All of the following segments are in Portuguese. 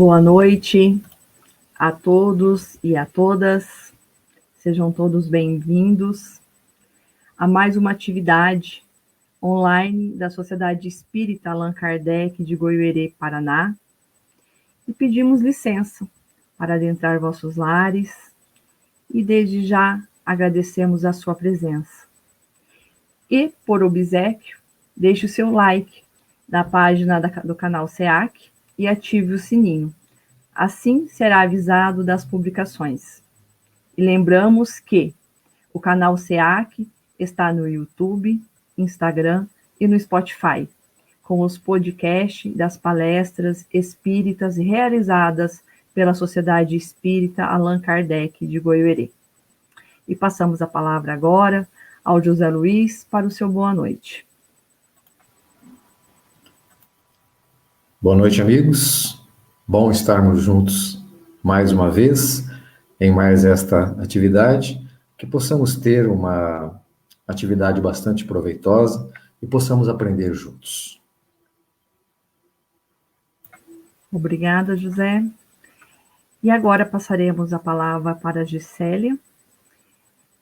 Boa noite a todos e a todas. Sejam todos bem-vindos a mais uma atividade online da Sociedade Espírita Allan Kardec de Goiuerê, Paraná. E pedimos licença para adentrar vossos lares e desde já agradecemos a sua presença. E, por obsequio, deixe o seu like na página do canal SEAC e ative o sininho. Assim será avisado das publicações. E lembramos que o canal SEAC está no YouTube, Instagram e no Spotify, com os podcasts das palestras espíritas realizadas pela Sociedade Espírita Allan Kardec de Goiuerê. E passamos a palavra agora ao José Luiz para o seu boa noite. Boa noite, amigos. Bom estarmos juntos mais uma vez em mais esta atividade, que possamos ter uma atividade bastante proveitosa e possamos aprender juntos. Obrigada, José. E agora passaremos a palavra para a Gisélia,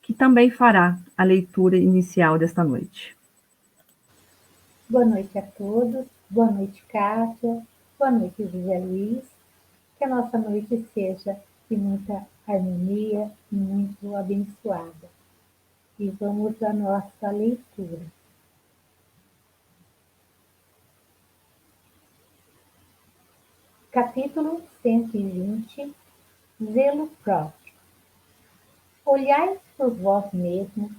que também fará a leitura inicial desta noite. Boa noite a todos. Boa noite, Kátia. Boa noite, José Luiz. Que a nossa noite seja de muita harmonia e muito abençoada. E vamos à nossa leitura. Capítulo 120 Zelo próprio. Olhai por vós mesmos,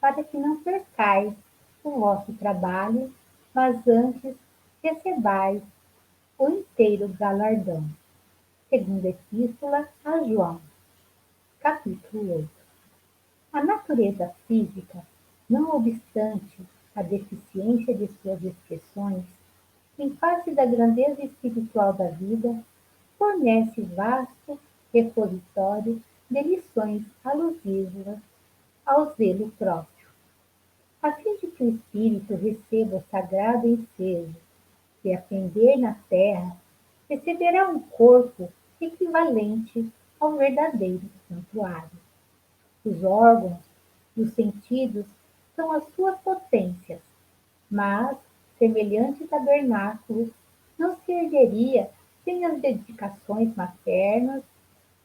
para que não percais o vosso trabalho, mas antes recebais o inteiro galardão. Segunda Epístola a João, capítulo 8. A natureza física, não obstante a deficiência de suas expressões, em face da grandeza espiritual da vida, fornece vasto repositório de lições alusivas ao zelo próprio, a fim de que o espírito receba o sagrado ensejo se aprender na terra, receberá um corpo equivalente ao verdadeiro santuário. Os órgãos e os sentidos são as suas potências, mas, semelhante tabernáculo, não se ergueria sem as dedicações maternas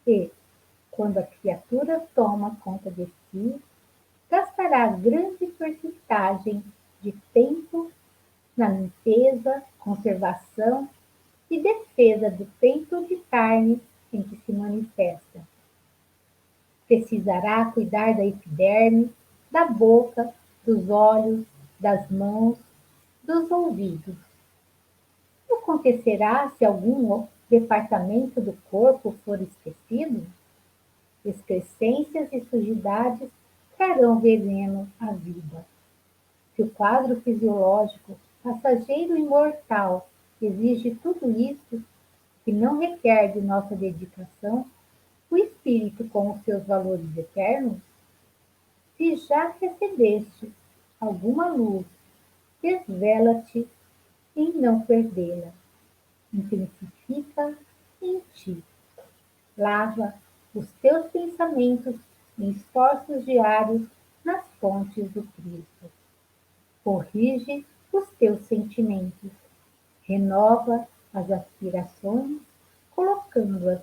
e, quando a criatura toma conta de si, gastará grande porcentagem de tempo na limpeza, conservação e defesa do templo de carne em que se manifesta. Precisará cuidar da epiderme, da boca, dos olhos, das mãos, dos ouvidos. O que acontecerá se algum departamento do corpo for esquecido? Excrescências e sujidades trarão veneno à vida. Se o quadro fisiológico passageiro imortal, exige tudo isso, que não requer de nossa dedicação, o espírito com os seus valores eternos? Se já recebeste alguma luz, desvela-te em não perdê-la. Intensifica em ti. Lava os teus pensamentos em esforços diários nas fontes do Cristo. Corrige os teus sentimentos, renova as aspirações, colocando-as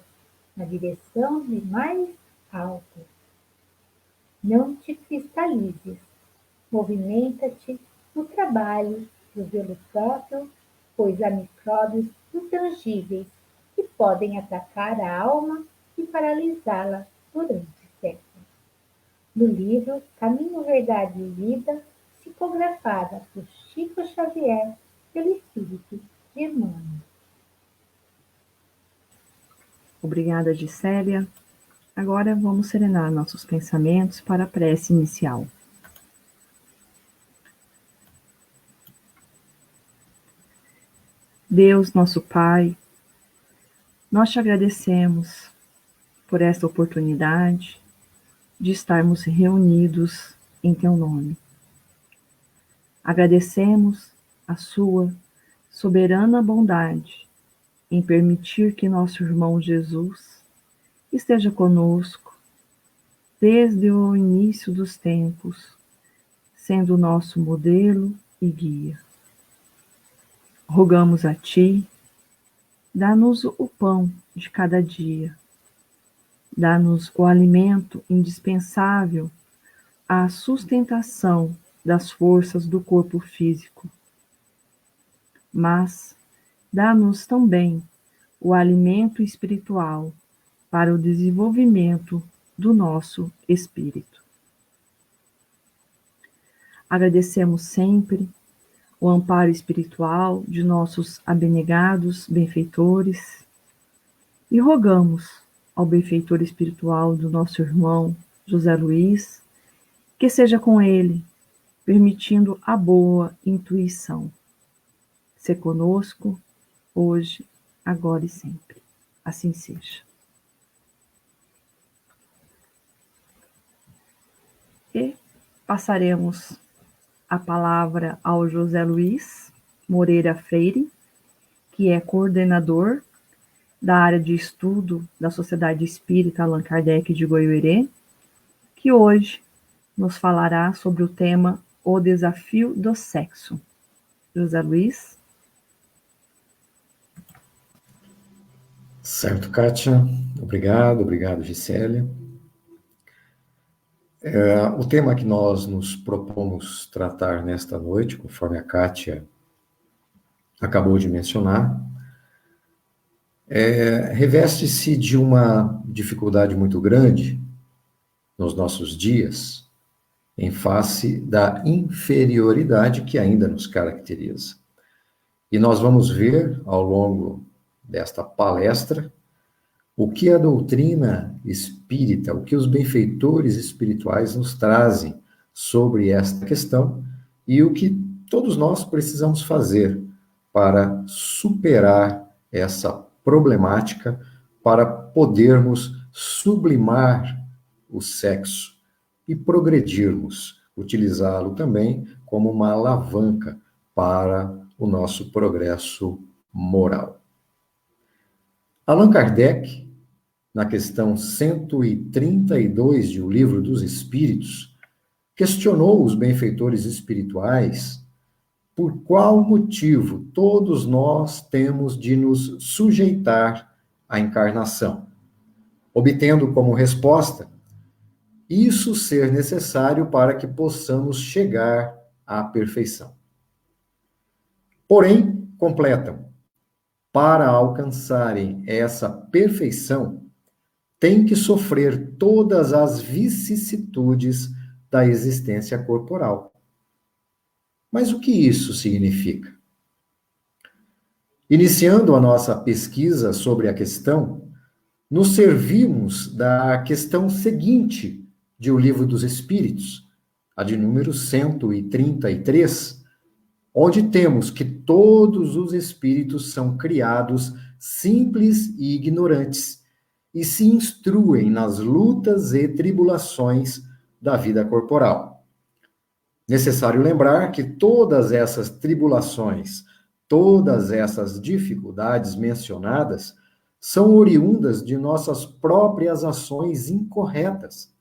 na direção de mais alto. Não te cristalizes, movimenta-te no trabalho do zelo próprio, pois há micróbios intangíveis que podem atacar a alma e paralisá-la durante séculos. No livro Caminho, Verdade e Vida, psicografada por Chico Xavier pelo Espírito de Emmanuel. Obrigada, Gisélia. Agora vamos serenar nossos pensamentos para a prece inicial. Deus, nosso Pai, nós te agradecemos por esta oportunidade de estarmos reunidos em Teu nome. Agradecemos a sua soberana bondade em permitir que nosso irmão Jesus esteja conosco desde o início dos tempos, sendo nosso modelo e guia. Rogamos a Ti, dá-nos o pão de cada dia, dá-nos o alimento indispensável à sustentação das forças do corpo físico. Mas dá-nos também o alimento espiritual para o desenvolvimento do nosso espírito. Agradecemos sempre o amparo espiritual de nossos abnegados benfeitores e rogamos ao benfeitor espiritual do nosso irmão José Luiz que seja com ele, permitindo a boa intuição. Ser conosco hoje, agora e sempre. Assim seja. E passaremos a palavra ao José Luiz Moreira Freire, que é coordenador da área de estudo da Sociedade Espírita Allan Kardec de Goiuerê, que hoje nos falará sobre o tema O Desafio do Sexo. José Luiz. Certo, Kátia. Obrigado, obrigado, Gisélia. É, o tema que nós nos propomos tratar nesta noite, conforme a Kátia acabou de mencionar, é, reveste-se de uma dificuldade muito grande nos nossos dias, em face da inferioridade que ainda nos caracteriza. E nós vamos ver ao longo desta palestra o que a doutrina espírita, o que os benfeitores espirituais nos trazem sobre esta questão e o que todos nós precisamos fazer para superar essa problemática, para podermos sublimar o sexo e progredirmos, utilizá-lo também como uma alavanca para o nosso progresso moral. Allan Kardec na questão 132 de O Livro dos Espíritos, questionou os benfeitores espirituais por qual motivo todos nós temos de nos sujeitar à encarnação, obtendo como resposta isso ser necessário para que possamos chegar à perfeição. Porém, completam, para alcançarem essa perfeição, tem que sofrer todas as vicissitudes da existência corporal. Mas o que isso significa? Iniciando a nossa pesquisa sobre a questão, nos servimos da questão seguinte de O Livro dos Espíritos, a de número 133, onde temos que todos os espíritos são criados simples e ignorantes e se instruem nas lutas e tribulações da vida corporal. Necessário lembrar que todas essas tribulações, todas essas dificuldades mencionadas, são oriundas de nossas próprias ações incorretas,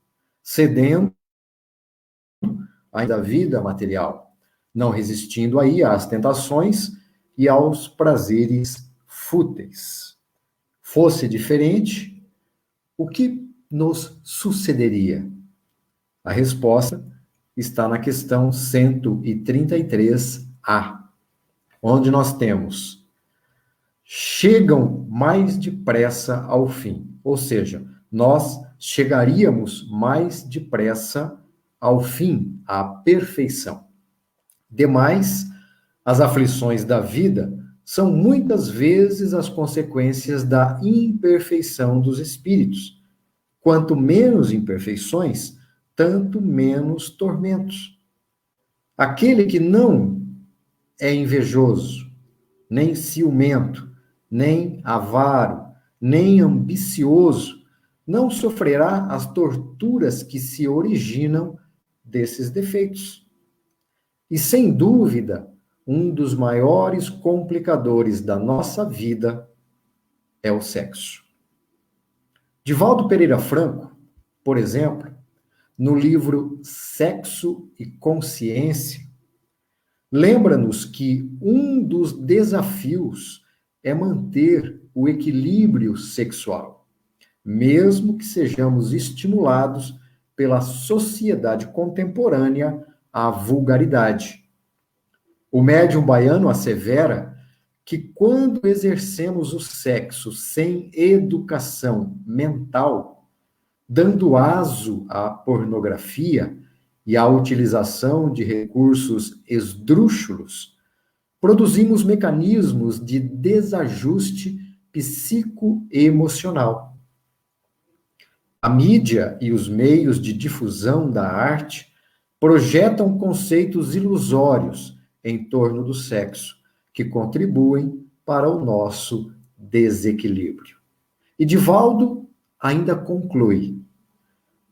cedendo ainda vida material, não resistindo aí às tentações e aos prazeres fúteis. Fosse diferente, o que nos sucederia? A resposta está na questão 133A, onde nós temos chegam mais depressa ao fim, ou seja, nós chegaríamos mais depressa ao fim, à perfeição. Demais, as aflições da vida são muitas vezes as consequências da imperfeição dos espíritos. Quanto menos imperfeições, tanto menos tormentos. Aquele que não é invejoso, nem ciumento, nem avaro, nem ambicioso, não sofrerá as torturas que se originam desses defeitos. E sem dúvida, um dos maiores complicadores da nossa vida é o sexo. Divaldo Pereira Franco, por exemplo, no livro Sexo e Consciência, lembra-nos que um dos desafios é manter o equilíbrio sexual, mesmo que sejamos estimulados pela sociedade contemporânea à vulgaridade. O médium baiano assevera que quando exercemos o sexo sem educação mental, dando aso à pornografia e à utilização de recursos esdrúxulos, produzimos mecanismos de desajuste psicoemocional. A mídia e os meios de difusão da arte projetam conceitos ilusórios em torno do sexo, que contribuem para o nosso desequilíbrio. E Divaldo ainda conclui: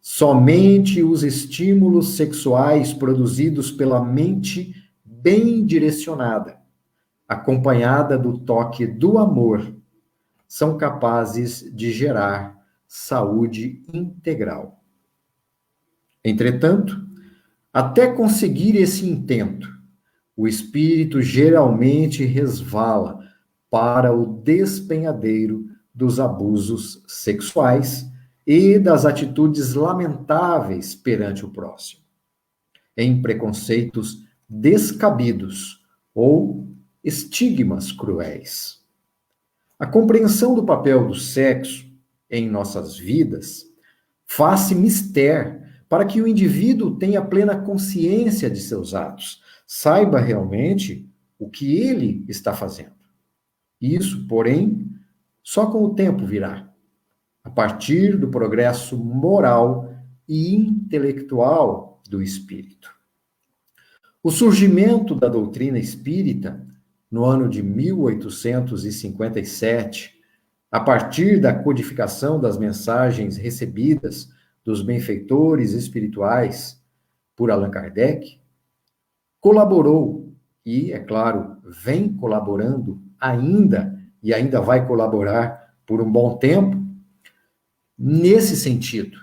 somente os estímulos sexuais produzidos pela mente bem direcionada, acompanhada do toque do amor, são capazes de gerar saúde integral. Entretanto, até conseguir esse intento, o espírito geralmente resvala para o despenhadeiro dos abusos sexuais e das atitudes lamentáveis perante o próximo, em preconceitos descabidos ou estigmas cruéis. A compreensão do papel do sexo em nossas vidas faz-se mistério para que o indivíduo tenha plena consciência de seus atos, saiba realmente o que ele está fazendo. Isso, porém, só com o tempo virá, a partir do progresso moral e intelectual do espírito. O surgimento da doutrina espírita, no ano de 1857, a partir da codificação das mensagens recebidas dos benfeitores espirituais por Allan Kardec, colaborou e, é claro, vem colaborando ainda e ainda vai colaborar por um bom tempo nesse sentido,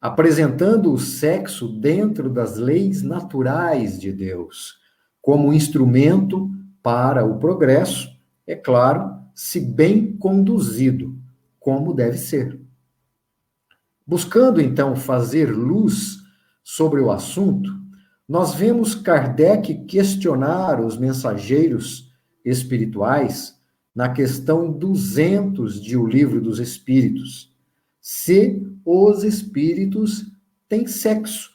apresentando o sexo dentro das leis naturais de Deus, como instrumento para o progresso, é claro, se bem conduzido, como deve ser. Buscando então fazer luz sobre o assunto, nós vemos Kardec questionar os mensageiros espirituais na questão 200 de O Livro dos Espíritos, se os espíritos têm sexo.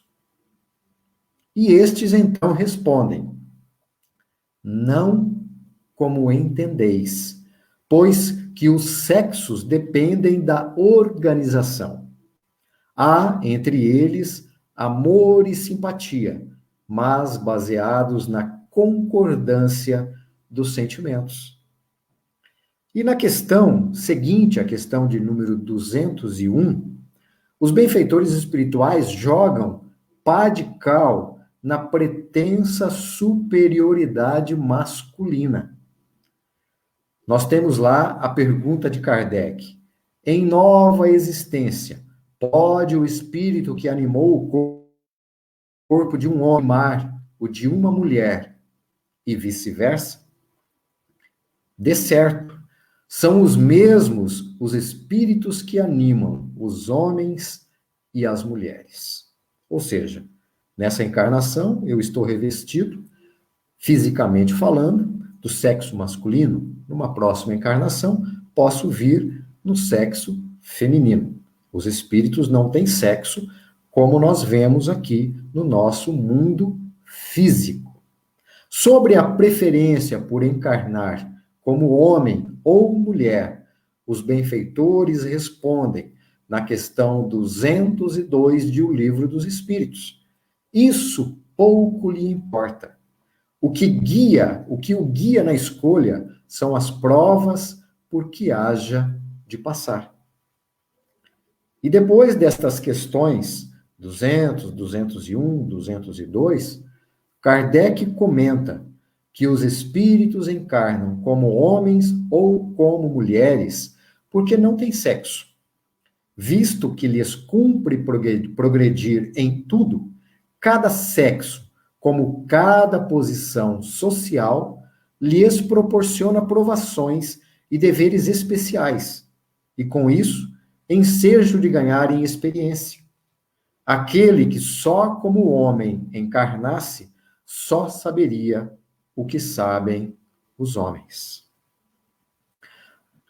E estes então respondem: Não como entendeis, pois que os sexos dependem da organização. Há entre eles amor e simpatia, mas baseados na concordância dos sentimentos. E na questão seguinte, a questão de número 201, os benfeitores espirituais jogam pá de cal na pretensa superioridade masculina. Nós temos lá a pergunta de Kardec: em nova existência, pode o espírito que animou o corpo de um homem mar o de uma mulher e vice-versa? De certo, são os mesmos os espíritos que animam os homens e as mulheres. Ou seja, nessa encarnação eu estou revestido, fisicamente falando, do sexo masculino. Numa próxima encarnação, posso vir no sexo feminino. Os espíritos não têm sexo, como nós vemos aqui no nosso mundo físico. Sobre a preferência por encarnar como homem ou mulher, os benfeitores respondem na questão 202 de O Livro dos Espíritos. Isso pouco lhe importa. O que guia, o que o guia na escolha são as provas por que haja de passar. E depois destas questões 200, 201, 202, Kardec comenta que os espíritos encarnam como homens ou como mulheres, porque não têm sexo. Visto que lhes cumpre progredir em tudo, cada sexo, como cada posição social, lhes proporciona provações e deveres especiais, e com isso, ensejo de ganharem experiência. Aquele que só como homem encarnasse, só saberia o que sabem os homens.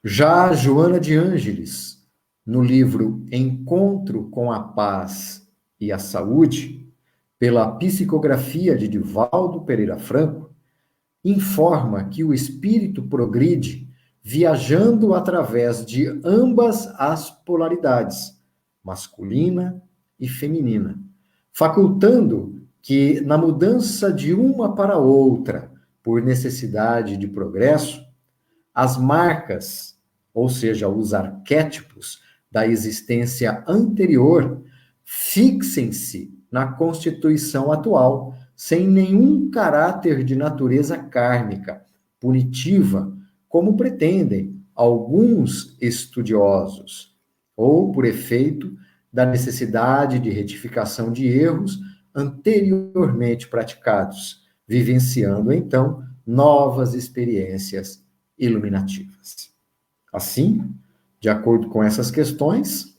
Já Joana de Ângeles, no livro Encontro com a Paz e a Saúde, pela psicografia de Divaldo Pereira Franco, informa que o espírito progride viajando através de ambas as polaridades, masculina e feminina, facultando que, na mudança de uma para outra, por necessidade de progresso, as marcas, ou seja, os arquétipos da existência anterior, fixem-se na constituição atual, sem nenhum caráter de natureza kármica, punitiva, como pretendem alguns estudiosos, ou por efeito da necessidade de retificação de erros anteriormente praticados, vivenciando então novas experiências iluminativas. Assim, de acordo com essas questões,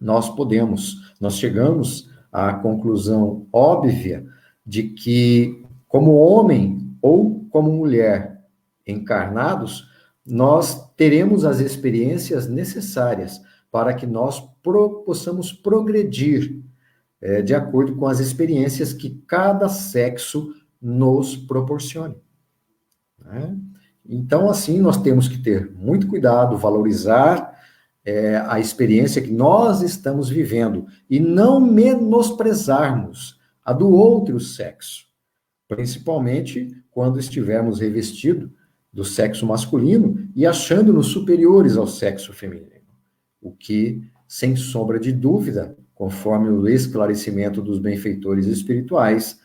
nós podemos, nós chegamos à conclusão óbvia de que, como homem ou como mulher encarnados, nós teremos as experiências necessárias para que nós pro, possamos progredir é, de acordo com as experiências que cada sexo nos proporcione. Né? Então, assim, nós temos que ter muito cuidado, valorizar é, a experiência que nós estamos vivendo e não menosprezarmos a do outro sexo, principalmente quando estivermos revestidos do sexo masculino e achando-nos superiores ao sexo feminino o que, sem sombra de dúvida, conforme o esclarecimento dos benfeitores espirituais,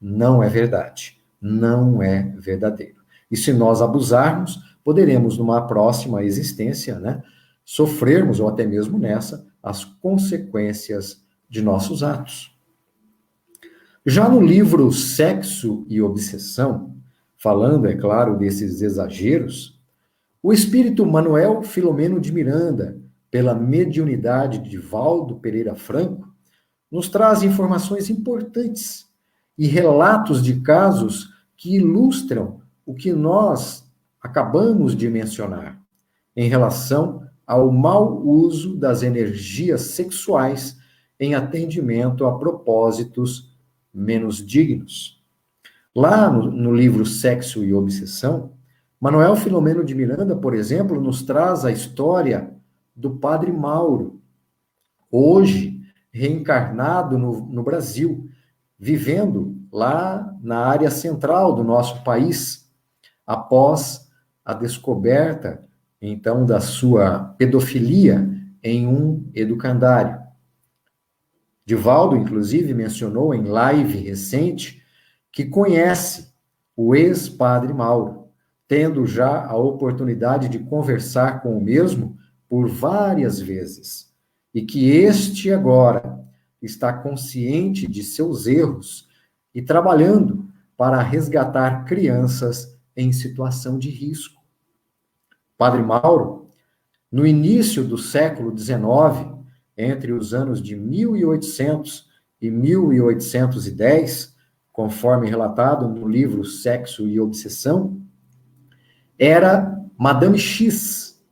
não é verdade, não é verdadeiro. E se nós abusarmos, poderemos, numa próxima existência, né, sofrermos, ou até mesmo nessa, as consequências de nossos atos. Já no livro Sexo e Obsessão, falando, é claro, desses exageros, o espírito Manuel Filomeno de Miranda pela mediunidade de Valdo Pereira Franco, nos traz informações importantes e relatos de casos que ilustram o que nós acabamos de mencionar em relação ao mau uso das energias sexuais em atendimento a propósitos menos dignos. Lá no, no livro Sexo e Obsessão, Manuel Filomeno de Miranda, por exemplo, nos traz a história do Padre Mauro, hoje reencarnado no, no Brasil, vivendo lá na área central do nosso país, após a descoberta, então, da sua pedofilia em um educandário. Divaldo, inclusive, mencionou em live recente que conhece o ex-padre Mauro, tendo já a oportunidade de conversar com o mesmo por várias vezes e que este agora está consciente de seus erros e trabalhando para resgatar crianças em situação de risco. Padre Mauro, no início do século XIX, entre os anos de 1800 e 1810, conforme relatado no livro Sexo e Obsessão, era Madame X,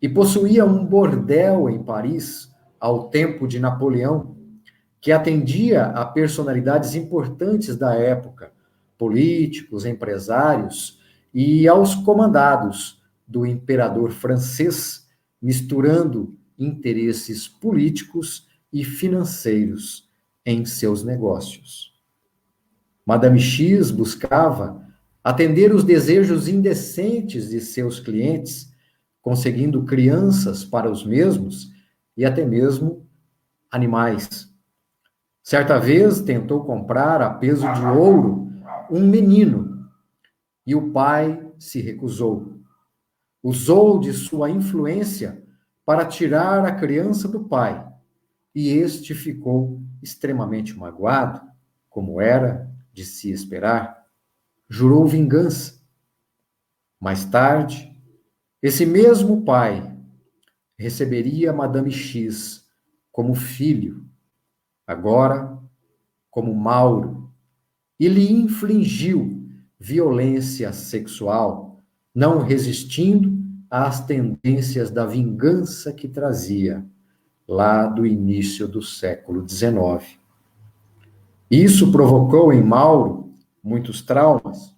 e possuía um bordel em Paris ao tempo de Napoleão, que atendia a personalidades importantes da época, políticos, empresários e aos comandados do imperador francês, misturando interesses políticos e financeiros em seus negócios. Madame X buscava atender os desejos indecentes de seus clientes conseguindo crianças para os mesmos e até mesmo animais. Certa vez tentou comprar a peso de ouro um menino E o pai se recusou. Usou de sua influência para tirar a criança do pai, e este ficou extremamente magoado, como era de se esperar. Jurou vingança. Mais tarde, esse mesmo pai receberia Madame X como filho, agora como Mauro, e lhe infligiu violência sexual, não resistindo às tendências da vingança que trazia lá do início do século XIX. Isso provocou em Mauro muitos traumas,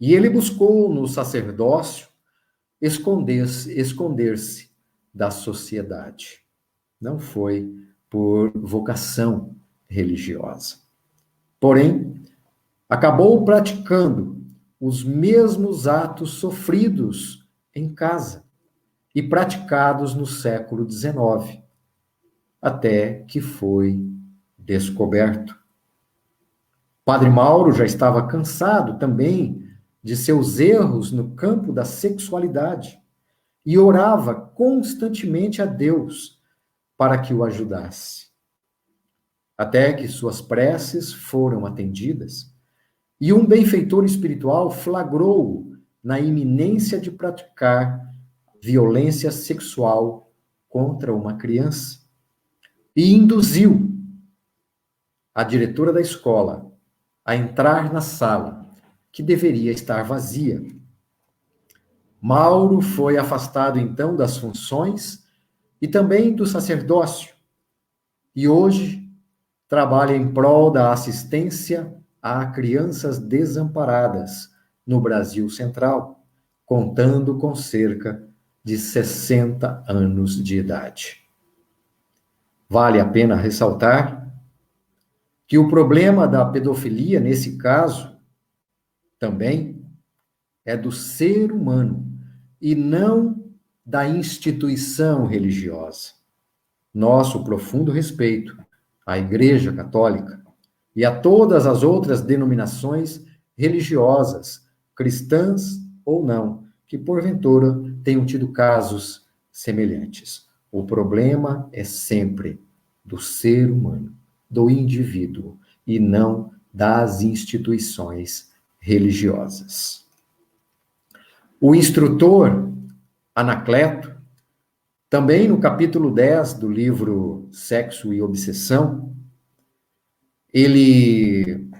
e ele buscou no sacerdócio esconder-se esconder da sociedade. Não foi por vocação religiosa. Porém, acabou praticando os mesmos atos sofridos em casa e praticados no século XIX, até que foi descoberto. Padre Mauro já estava cansado também de seus erros no campo da sexualidade e orava constantemente a Deus para que o ajudasse. Até que suas preces foram atendidas e um benfeitor espiritual flagrou-o na iminência de praticar violência sexual contra uma criança e induziu a diretora da escola a entrar na sala que deveria estar vazia. Mauro foi afastado então das funções e também do sacerdócio, e hoje trabalha em prol da assistência a crianças desamparadas no Brasil Central, contando com cerca de 60 anos de idade. Vale a pena ressaltar que o problema da pedofilia, nesse caso, também é do ser humano e não da instituição religiosa. Nosso profundo respeito à Igreja Católica e a todas as outras denominações religiosas, cristãs ou não, que porventura tenham tido casos semelhantes. O problema é sempre do ser humano do indivíduo e não das instituições religiosas. O instrutor Anacleto, também no capítulo 10 do livro Sexo e Obsessão, ele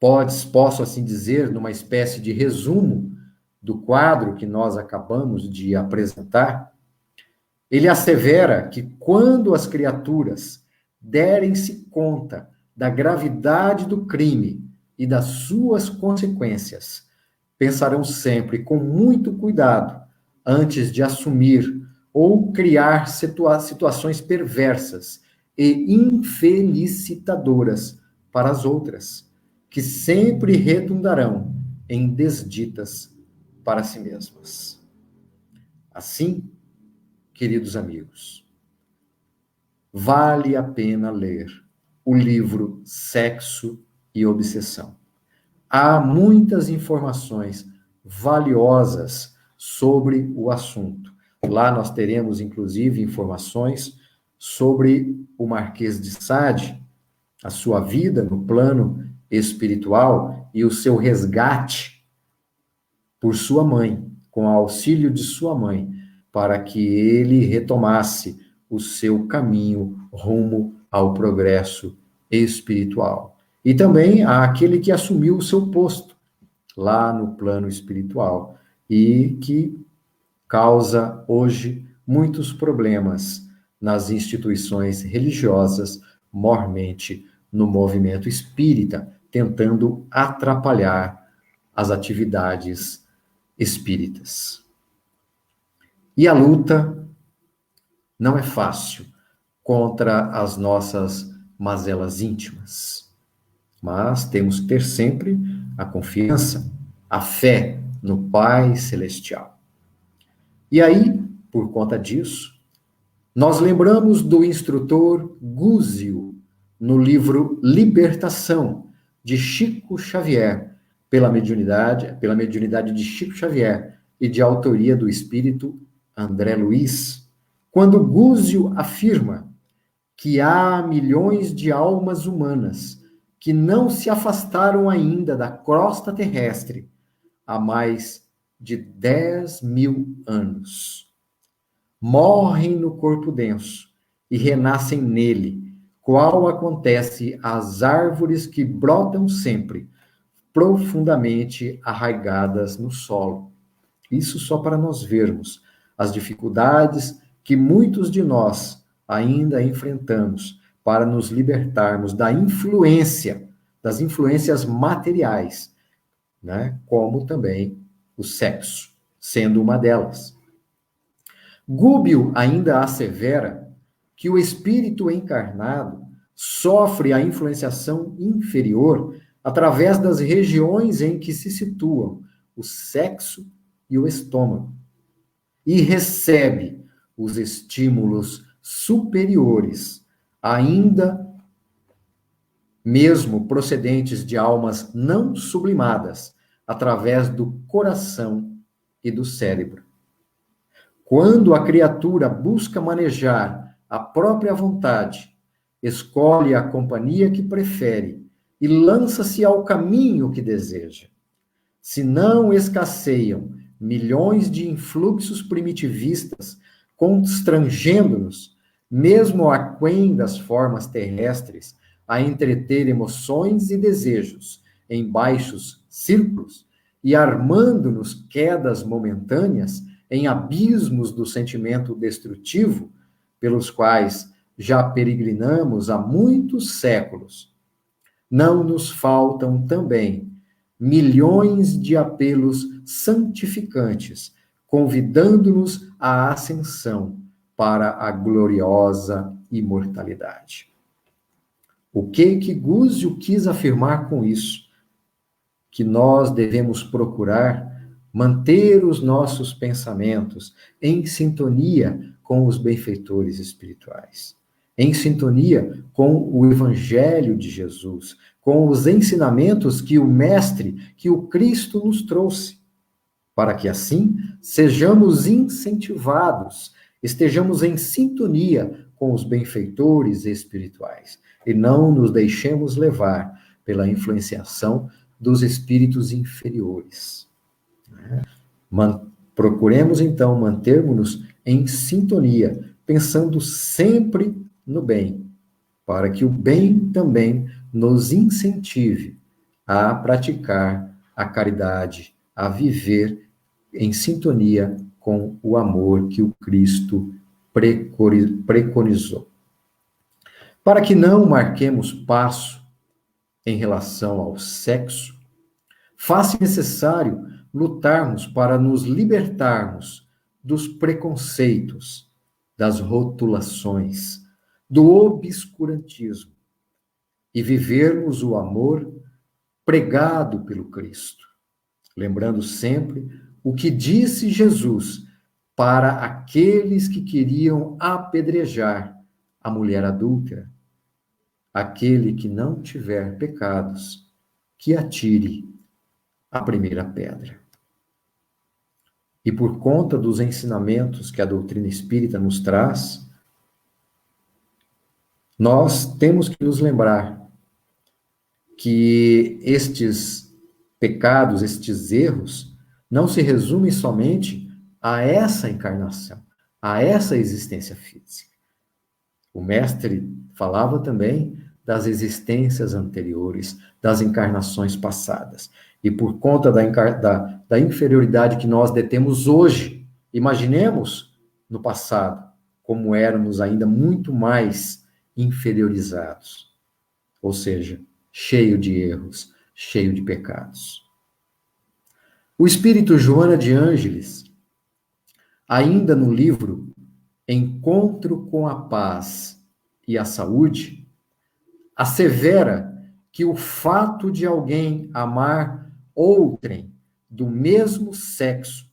pode, posso assim dizer, numa espécie de resumo do quadro que nós acabamos de apresentar, ele assevera que quando as criaturas derem-se conta da gravidade do crime e das suas consequências, pensarão sempre com muito cuidado antes de assumir ou criar situa situações perversas e infelicitadoras para as outras, que sempre redundarão em desditas para si mesmas. Assim, queridos amigos, vale a pena ler o livro Sexo e Obsessão. Há muitas informações valiosas sobre o assunto. Lá nós teremos, inclusive, informações sobre o Marquês de Sade, a sua vida no plano espiritual e o seu resgate por sua mãe, com auxílio de sua mãe, para que ele retomasse o seu caminho rumo ao progresso espiritual. E também àquele que assumiu o seu posto lá no plano espiritual e que causa hoje muitos problemas nas instituições religiosas, mormente no movimento espírita, tentando atrapalhar as atividades espíritas. E a luta não é fácil contra as nossas mazelas íntimas. Mas temos que ter sempre a confiança, a fé no Pai Celestial. E aí, por conta disso, nós lembramos do instrutor Gúzio no livro Libertação, de Chico Xavier, pela mediunidade, pela mediunidade de Chico Xavier e de autoria do espírito André Luiz, quando Gúzio afirma que há milhões de almas humanas que não se afastaram ainda da crosta terrestre há mais de 10 mil anos. Morrem no corpo denso e renascem nele, qual acontece às árvores que brotam sempre, profundamente arraigadas no solo. Isso só para nós vermos as dificuldades que muitos de nós ainda enfrentamos para nos libertarmos da influência, das influências materiais, né? como também o sexo, sendo uma delas. Gúbio ainda assevera que o espírito encarnado sofre a influenciação inferior através das regiões em que se situam o sexo e o estômago, e recebe os estímulos superiores, ainda mesmo procedentes de almas não sublimadas, através do coração e do cérebro. Quando a criatura busca manejar a própria vontade, escolhe a companhia que prefere e lança-se ao caminho que deseja. Se não escasseiam milhões de influxos primitivistas, constrangendo-nos, mesmo aquém das formas terrestres, a entreter emoções e desejos em baixos círculos e armando-nos quedas momentâneas em abismos do sentimento destrutivo, pelos quais já peregrinamos há muitos séculos. Não nos faltam também milhões de apelos santificantes, convidando-nos à ascensão para a gloriosa imortalidade. O que que Gúzio quis afirmar com isso? Que nós devemos procurar manter os nossos pensamentos em sintonia com os benfeitores espirituais, em sintonia com o evangelho de Jesus, com os ensinamentos que o mestre, que o Cristo nos trouxe, para que assim sejamos incentivados, estejamos em sintonia com os benfeitores espirituais e não nos deixemos levar pela influenciação dos espíritos inferiores. Procuremos, então, mantermos-nos em sintonia, pensando sempre no bem, para que o bem também nos incentive a praticar a caridade, a viver em sintonia com o amor que o Cristo preconizou. Para que não marquemos passo em relação ao sexo, faz necessário lutarmos para nos libertarmos dos preconceitos, das rotulações, do obscurantismo e vivermos o amor pregado pelo Cristo. Lembrando sempre o que disse Jesus para aqueles que queriam apedrejar a mulher adúltera: aquele que não tiver pecados, que atire a primeira pedra. E por conta dos ensinamentos que a doutrina espírita nos traz, nós temos que nos lembrar que estes pecados, estes erros, não se resumem somente a essa encarnação, a essa existência física. O mestre falava também das existências anteriores, das encarnações passadas. E por conta da, da, da inferioridade que nós detemos hoje, imaginemos no passado como éramos ainda muito mais inferiorizados. Ou seja, cheio de erros, cheio de pecados. O espírito Joana de Ângeles, ainda no livro Encontro com a Paz e a Saúde, assevera que o fato de alguém amar outrem do mesmo sexo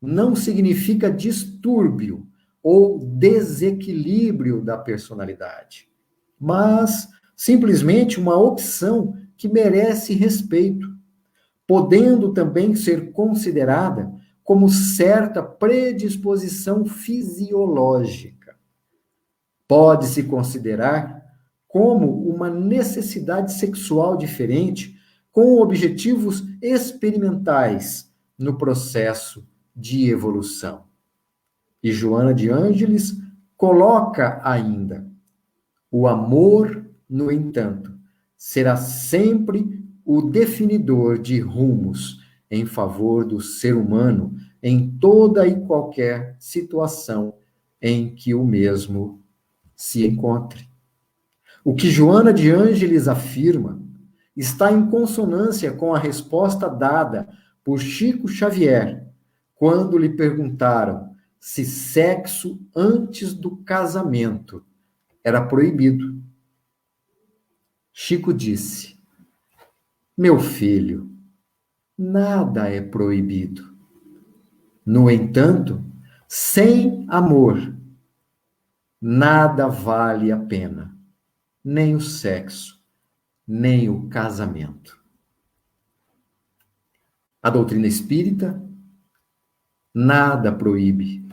não significa distúrbio ou desequilíbrio da personalidade, mas simplesmente uma opção que merece respeito, podendo também ser considerada como certa predisposição fisiológica. Pode-se considerar como uma necessidade sexual diferente com objetivos experimentais no processo de evolução. E Joana de Ângeles coloca ainda: o amor, no entanto, será sempre o definidor de rumos em favor do ser humano em toda e qualquer situação em que o mesmo se encontre. O que Joana de Ângeles afirma está em consonância com a resposta dada por Chico Xavier quando lhe perguntaram se sexo antes do casamento era proibido. Chico disse: Meu filho, nada é proibido. No entanto, sem amor, nada vale a pena, nem o sexo, nem o casamento. A doutrina espírita nada proíbe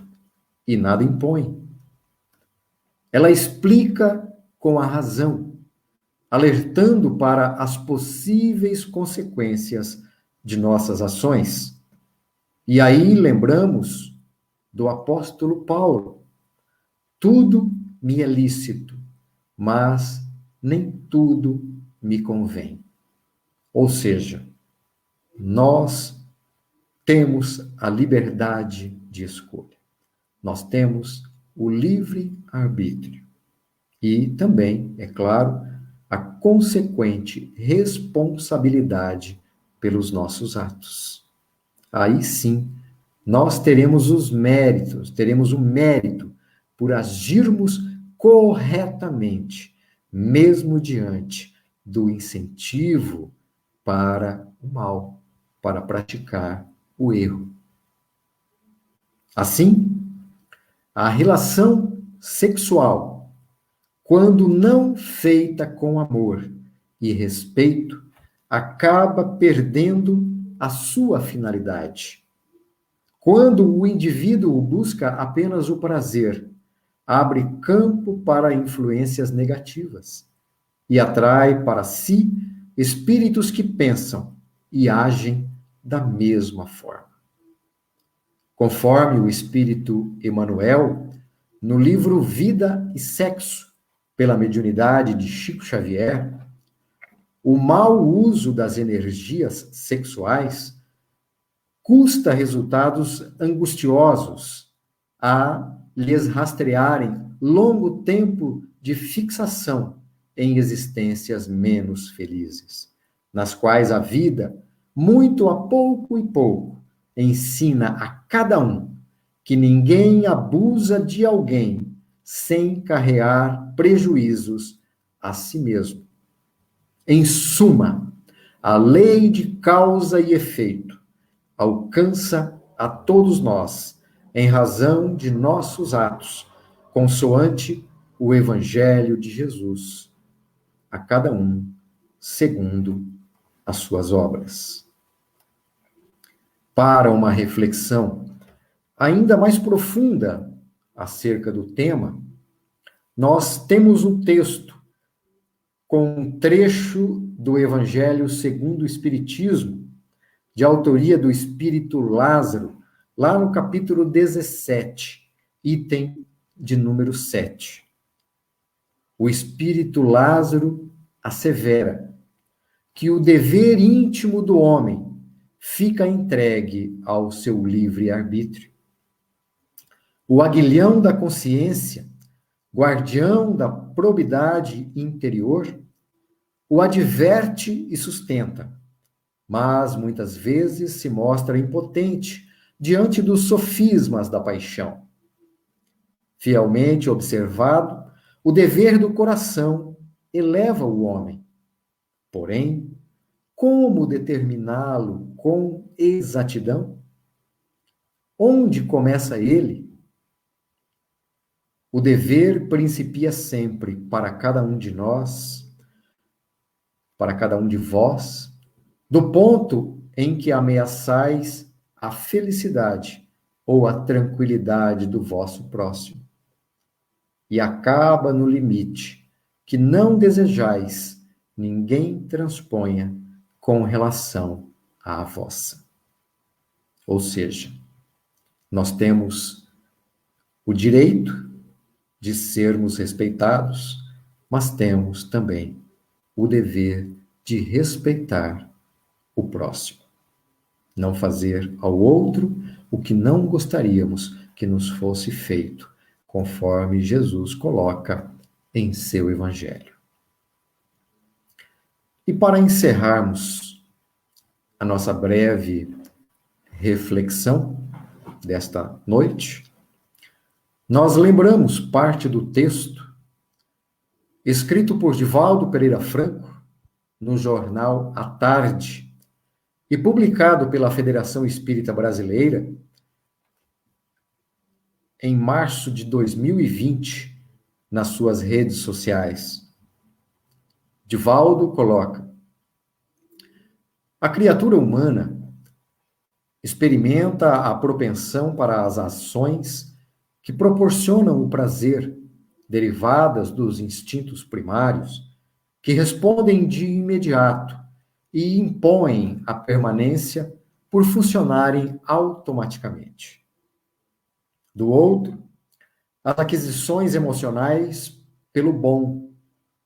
e nada impõe. Ela explica com a razão, alertando para as possíveis consequências de nossas ações. E aí lembramos do apóstolo Paulo: tudo me é lícito, mas nem tudo me convém. Ou seja, nós temos a liberdade de escolha. Nós temos o livre arbítrio. E também, é claro, a consequente responsabilidade pelos nossos atos. Aí sim, nós teremos os méritos, teremos o mérito por agirmos corretamente, mesmo diante do incentivo para o mal, para praticar o erro. Assim, a relação sexual, quando não feita com amor e respeito, acaba perdendo a sua finalidade. Quando o indivíduo busca apenas o prazer, abre campo para influências negativas e atrai para si espíritos que pensam e agem da mesma forma. Conforme o espírito Emmanuel, no livro Vida e Sexo, pela mediunidade de Chico Xavier, o mau uso das energias sexuais custa resultados angustiosos a lhes rastrearem longo tempo de fixação em existências menos felizes, nas quais a vida, muito a pouco e pouco, ensina a cada um que ninguém abusa de alguém sem carrear prejuízos a si mesmo. Em suma, a lei de causa e efeito alcança a todos nós em razão de nossos atos, consoante o Evangelho de Jesus, a cada um segundo as suas obras para uma reflexão ainda mais profunda acerca do tema, nós temos um texto com um trecho do Evangelho segundo o Espiritismo, de autoria do Espírito Lázaro, lá no capítulo 17, item de número 7. O Espírito Lázaro assevera que o dever íntimo do homem fica entregue ao seu livre arbítrio. O aguilhão da consciência, guardião da probidade interior, o adverte e sustenta, mas muitas vezes se mostra impotente diante dos sofismas da paixão. Fielmente observado, o dever do coração eleva o homem. Porém, como determiná-lo com exatidão? Onde começa ele? O dever principia sempre para cada um de nós, para cada um de vós, do ponto em que ameaçais a felicidade ou a tranquilidade do vosso próximo. E acaba no limite que não desejais ninguém transponha com relação à vossa. Ou seja, nós temos o direito de sermos respeitados, mas temos também o dever de respeitar o próximo. Não fazer ao outro o que não gostaríamos que nos fosse feito, conforme Jesus coloca em seu Evangelho. E para encerrarmos a nossa breve reflexão desta noite, nós lembramos parte do texto escrito por Divaldo Pereira Franco no jornal A Tarde e publicado pela Federação Espírita Brasileira em março de 2020 nas suas redes sociais. Divaldo coloca: A criatura humana experimenta a propensão para as ações que proporcionam o prazer, derivadas dos instintos primários, que respondem de imediato e impõem a permanência por funcionarem automaticamente do outro, as aquisições emocionais pelo bom,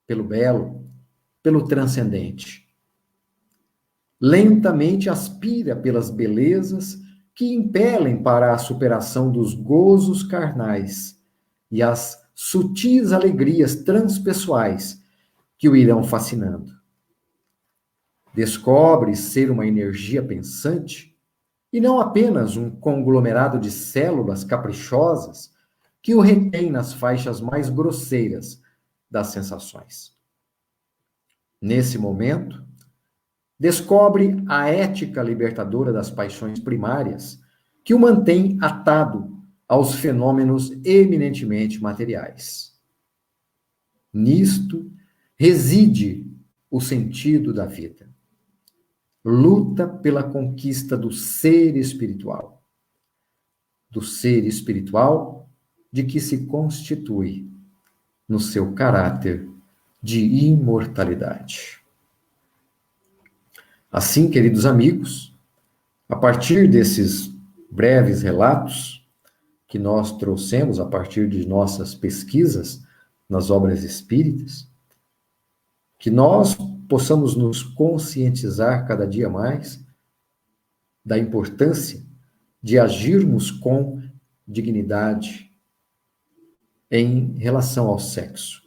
pelo belo, pelo transcendente. Lentamente aspira pelas belezas que impelem para a superação dos gozos carnais e as sutis alegrias transpessoais que o irão fascinando. Descobre ser uma energia pensante e não apenas um conglomerado de células caprichosas que o retém nas faixas mais grosseiras das sensações. Nesse momento, descobre a ética libertadora das paixões primárias que o mantém atado aos fenômenos eminentemente materiais. Nisto reside o sentido da vida luta pela conquista do ser espiritual. Do ser espiritual de que se constitui no seu caráter de imortalidade. Assim, queridos amigos, a partir desses breves relatos que nós trouxemos a partir de nossas pesquisas nas obras espíritas, que nós possamos nos conscientizar cada dia mais da importância de agirmos com dignidade em relação ao sexo,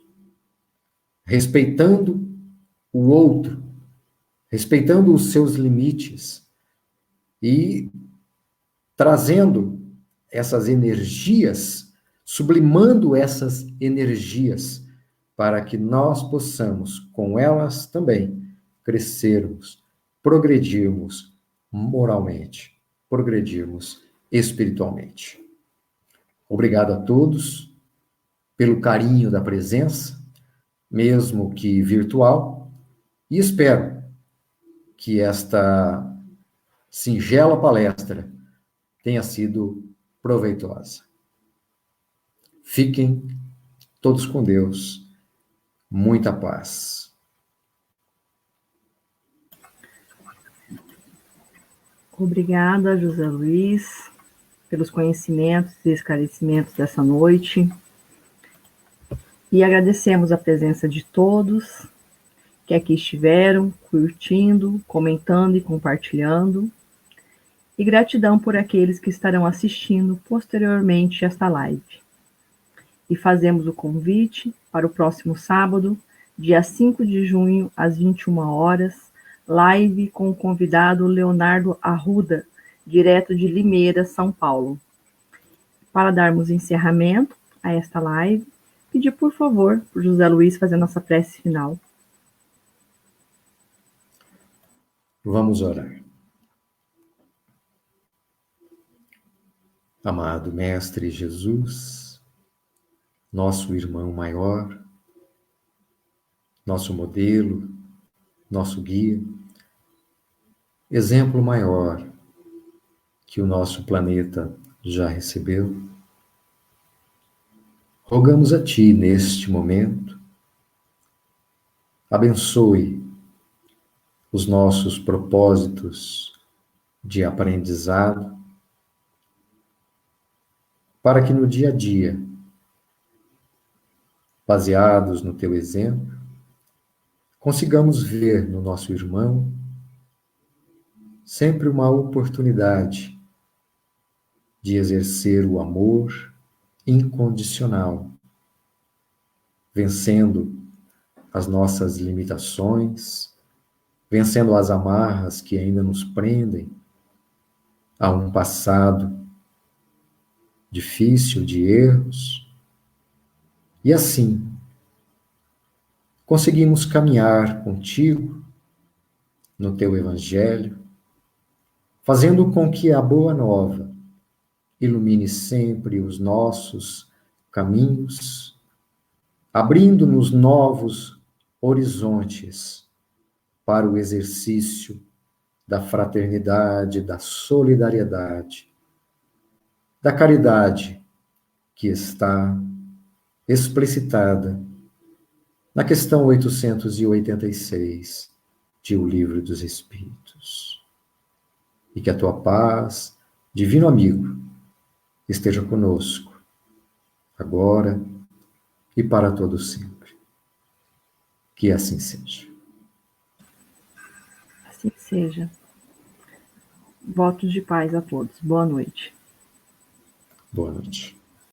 respeitando o outro, respeitando os seus limites e trazendo essas energias, sublimando essas energias para que nós possamos, com elas também, crescermos, progredirmos moralmente, progredirmos espiritualmente. Obrigado a todos pelo carinho da presença, mesmo que virtual, e espero que esta singela palestra tenha sido proveitosa. Fiquem todos com Deus muita paz. Obrigada, José Luiz, pelos conhecimentos e esclarecimentos dessa noite. E agradecemos a presença de todos que aqui estiveram, curtindo, comentando e compartilhando. E gratidão por aqueles que estarão assistindo posteriormente esta live e fazemos o convite para o próximo sábado, dia 5 de junho, às 21 horas, live com o convidado Leonardo Arruda, direto de Limeira, São Paulo. Para darmos encerramento a esta live, pedir por favor por José Luiz fazer nossa prece final. Vamos orar. Amado Mestre Jesus, nosso irmão maior, nosso modelo, nosso guia. exemplo maior que o nosso planeta já recebeu, rogamos a Ti neste momento, abençoe os nossos propósitos de aprendizado, para que no dia a dia, baseados no Teu exemplo, consigamos ver no nosso irmão sempre uma oportunidade de exercer o amor incondicional, vencendo as nossas limitações, vencendo as amarras que ainda nos prendem a um passado difícil de erros. E assim, conseguimos caminhar contigo no teu evangelho, fazendo com que a boa nova ilumine sempre os nossos caminhos, abrindo-nos novos horizontes para o exercício da fraternidade, da solidariedade, da caridade que está explicitada na questão 886 de O Livro dos Espíritos. E que a tua paz, divino amigo, esteja conosco, agora e para todo sempre. Que assim seja. Assim seja. Votos de paz a todos. Boa noite. Boa noite.